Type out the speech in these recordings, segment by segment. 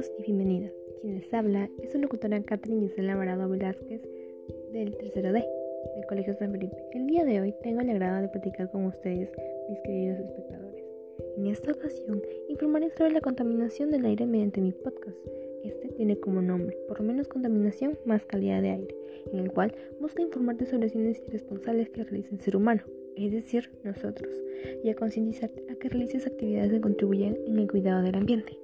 Bienvenidos y bienvenidas. Quien les habla es su locutora Catherine Gisela Alvarado Velázquez del tercero D del Colegio San Felipe. El día de hoy tengo el agrado de platicar con ustedes, mis queridos espectadores. En esta ocasión informaré sobre la contaminación del aire mediante mi podcast. Este tiene como nombre Por menos contaminación, más calidad de aire, en el cual busca informarte sobre acciones irresponsables que realiza el ser humano, es decir, nosotros, y a concientizarte a que realices actividades que contribuyan en el cuidado del ambiente.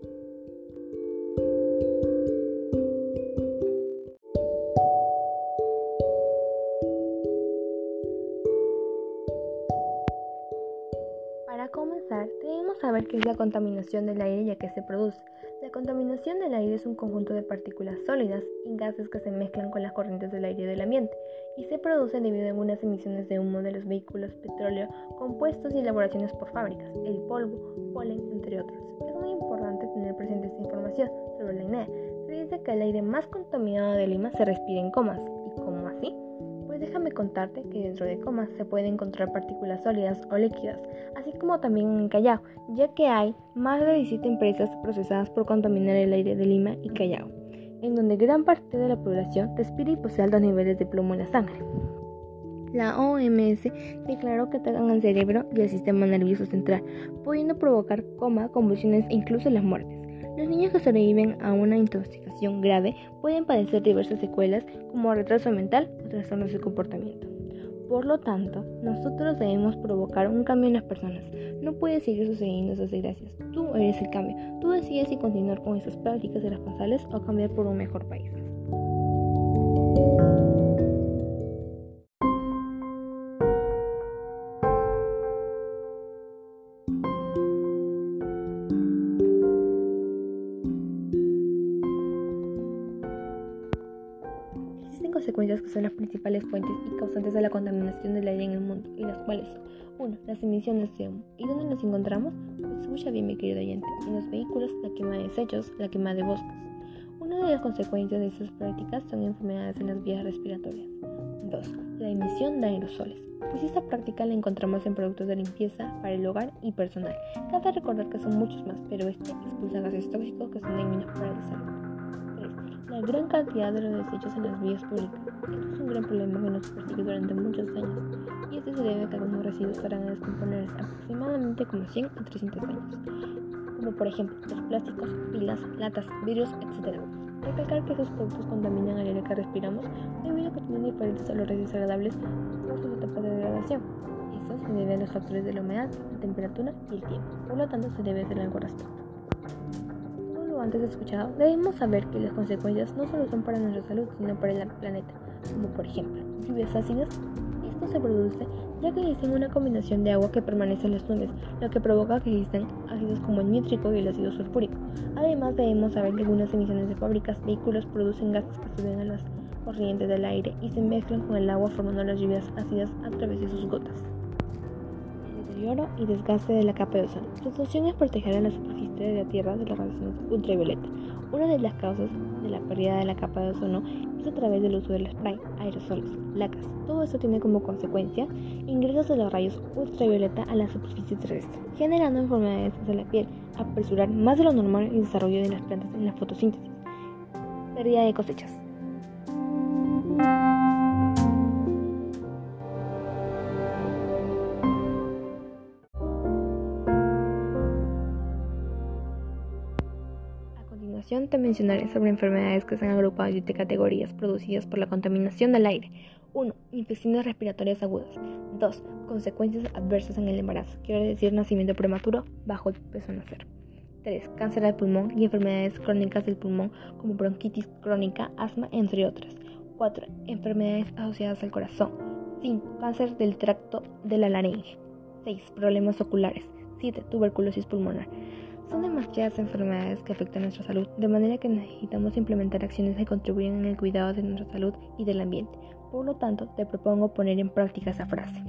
Para comenzar, debemos saber qué es la contaminación del aire y a qué se produce. La contaminación del aire es un conjunto de partículas sólidas y gases que se mezclan con las corrientes del aire del ambiente y se produce debido a algunas emisiones de humo de los vehículos, petróleo, compuestos y elaboraciones por fábricas, el polvo, polen, entre otros. Es muy importante tener presente esta información sobre la INEA. Se dice que el aire más contaminado de Lima se respira en comas. Déjame contarte que dentro de comas se pueden encontrar partículas sólidas o líquidas, así como también en Callao, ya que hay más de 17 empresas procesadas por contaminar el aire de Lima y Callao, en donde gran parte de la población respira y posee altos niveles de plomo en la sangre. La OMS declaró que atacan al cerebro y al sistema nervioso central, pudiendo provocar coma, convulsiones e incluso las muertes. Los niños que sobreviven a una intoxicación grave pueden padecer diversas secuelas como retraso mental o trastornos de comportamiento. Por lo tanto, nosotros debemos provocar un cambio en las personas. No puede seguir sucediendo esas desgracias. Tú eres el cambio. Tú decides si continuar con esas prácticas irresponsables o cambiar por un mejor país. Consecuencias que son las principales fuentes y causantes de la contaminación del aire en el mundo, y las cuales son 1. Las emisiones de humo. ¿Y dónde las encontramos? Pues escucha bien, mi querido oyente. En los vehículos, la quema de desechos, la quema de bosques. Una de las consecuencias de estas prácticas son enfermedades en las vías respiratorias. 2. La emisión de aerosoles. Pues esta práctica la encontramos en productos de limpieza para el hogar y personal. Cabe recordar que son muchos más, pero este expulsa gases tóxicos que son dañinos para la salud la gran cantidad de los desechos en las vías públicas. Esto es un gran problema que nos persigue durante muchos años y esto se debe a que algunos residuos estarán a descomponerse aproximadamente como 100 a 300 años, como por ejemplo los plásticos, pilas, latas, vidrios, etc. Recalcar que esos productos contaminan el aire que respiramos debido a que tienen diferentes olores desagradables por su etapa de degradación. Eso se debe a los factores de la humedad, la temperatura y el tiempo. Por lo tanto, se debe hacer algo al respecto antes escuchado, debemos saber que las consecuencias no solo son para nuestra salud, sino para el planeta, como por ejemplo lluvias ácidas. Esto se produce ya que existe una combinación de agua que permanece en las nubes, lo que provoca que existan ácidos como el nítrico y el ácido sulfúrico. Además, debemos saber que algunas emisiones de fábricas, vehículos producen gases que suben a las corrientes del aire y se mezclan con el agua formando las lluvias ácidas a través de sus gotas y desgaste de la capa de ozono. Su función es proteger a la superficie de la Tierra de las radiaciones ultravioleta. Una de las causas de la pérdida de la capa de ozono es a través del uso del spray, aerosoles, lacas. Todo esto tiene como consecuencia ingresos de los rayos ultravioleta a la superficie terrestre, generando enfermedades de la piel, apresurar más de lo normal el desarrollo de las plantas en la fotosíntesis, pérdida de cosechas. Te mencionaré sobre enfermedades que se han agrupado en categorías producidas por la contaminación del aire. 1. Infecciones respiratorias agudas. 2. Consecuencias adversas en el embarazo, quiere decir nacimiento prematuro bajo el peso a nacer. 3. Cáncer del pulmón y enfermedades crónicas del pulmón como bronquitis crónica, asma, entre otras. 4. Enfermedades asociadas al corazón. 5. Cáncer del tracto de la laringe. 6. Problemas oculares. 7. Tuberculosis pulmonar. Son demasiadas enfermedades que afectan nuestra salud, de manera que necesitamos implementar acciones que contribuyan en el cuidado de nuestra salud y del ambiente. Por lo tanto, te propongo poner en práctica esa frase.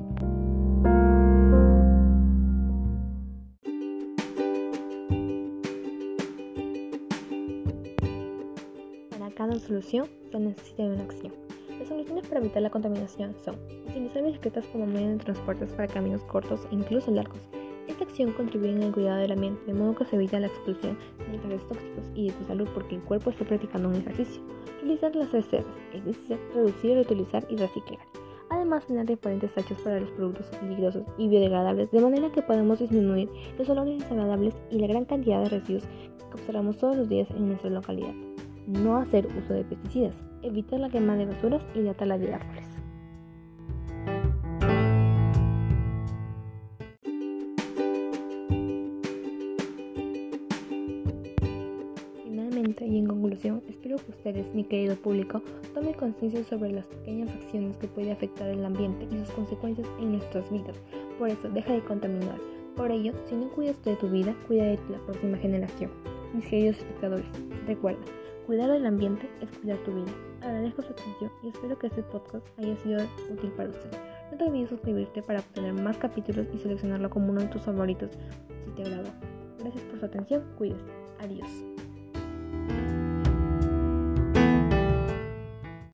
Para cada solución se necesita una acción. Las soluciones para evitar la contaminación son utilizar bicicletas como medio de transporte para caminos cortos e incluso largos, Esta acción contribuye en el cuidado del ambiente, de modo que se evita la expulsión de gases tóxicos y de tu salud porque el cuerpo está practicando un ejercicio. Realizar las reservas, es decir, reducir, reutilizar y reciclar. Además, tener diferentes tachos para los productos peligrosos y biodegradables, de manera que podemos disminuir los olores desagradables y la gran cantidad de residuos que observamos todos los días en nuestra localidad. No hacer uso de pesticidas, evitar la quema de basuras y la tala de árboles. Y en conclusión, espero que ustedes, mi querido público, tomen conciencia sobre las pequeñas acciones que pueden afectar el ambiente y sus consecuencias en nuestras vidas. Por eso, deja de contaminar. Por ello, si no cuidas de tu vida, cuida de la próxima generación. Mis queridos espectadores, recuerda, cuidar del ambiente es cuidar tu vida. Agradezco su atención y espero que este podcast haya sido útil para usted. No te olvides suscribirte para obtener más capítulos y seleccionarlo como uno de tus favoritos si te agradó. Gracias por su atención, cuídese. Adiós.